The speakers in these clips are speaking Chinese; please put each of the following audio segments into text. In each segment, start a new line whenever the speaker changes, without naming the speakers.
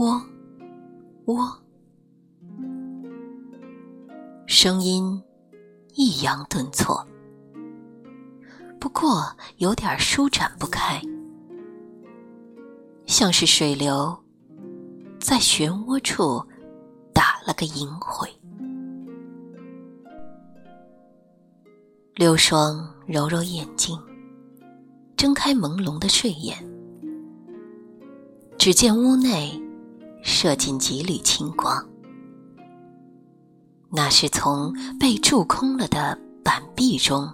喔，喔，声音抑扬顿挫，不过有点舒展不开，像是水流在漩涡处打了个萦回。刘双揉揉眼睛，睁开朦胧的睡眼，只见屋内射进几缕青光，那是从被蛀空了的板壁中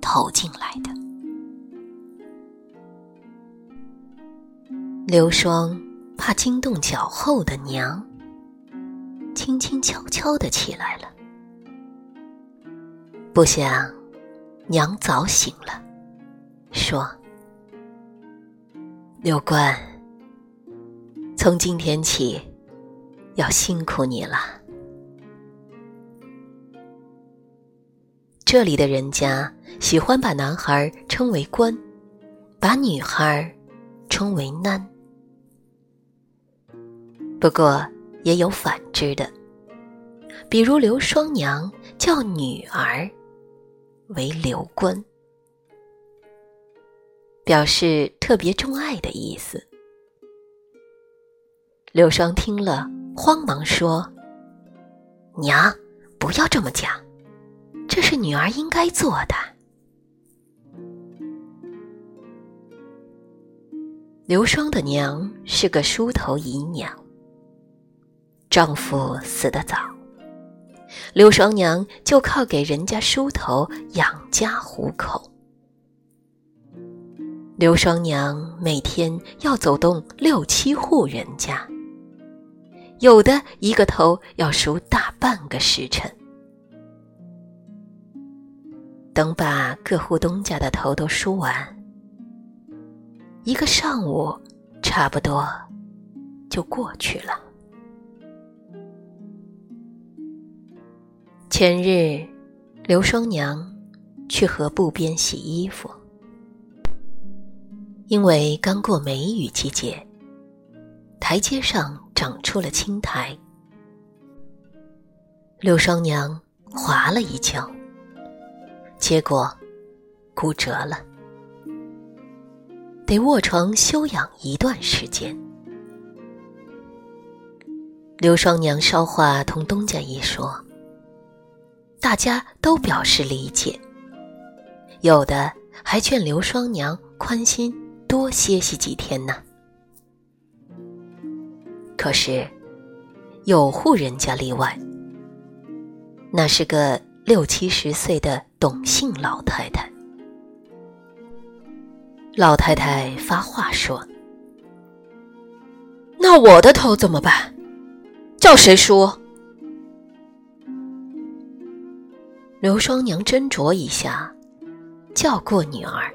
投进来的。刘双怕惊动脚后的娘，轻轻悄悄的起来了，不想。娘早醒了，说：“刘官，从今天起要辛苦你了。这里的人家喜欢把男孩称为官，把女孩称为囡。不过也有反之的，比如刘双娘叫女儿。”为刘官，表示特别钟爱的意思。刘双听了，慌忙说：“娘，不要这么讲，这是女儿应该做的。”刘双的娘是个梳头姨娘，丈夫死得早。刘双娘就靠给人家梳头养家糊口。刘双娘每天要走动六七户人家，有的一个头要梳大半个时辰。等把各户东家的头都梳完，一个上午差不多就过去了。前日，刘双娘去河埠边洗衣服，因为刚过梅雨季节，台阶上长出了青苔。刘双娘滑了一跤，结果骨折了，得卧床休养一段时间。刘双娘捎话同东家一说。大家都表示理解，有的还劝刘双娘宽心多歇息几天呢。可是有户人家例外，那是个六七十岁的董姓老太太。老太太发话说：“那我的头怎么办？叫谁梳？”刘双娘斟酌一下，叫过女儿：“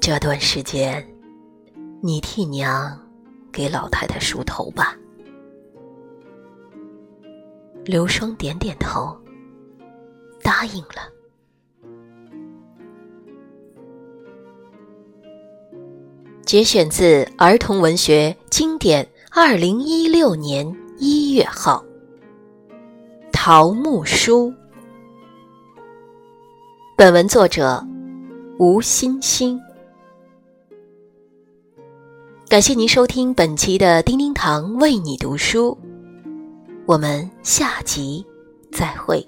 这段时间，你替娘给老太太梳头吧。”刘双点点头，答应了。节选自儿童文学经典，二零一六年一月号。桃木书。本文作者吴欣欣。感谢您收听本期的叮叮堂为你读书，我们下集再会。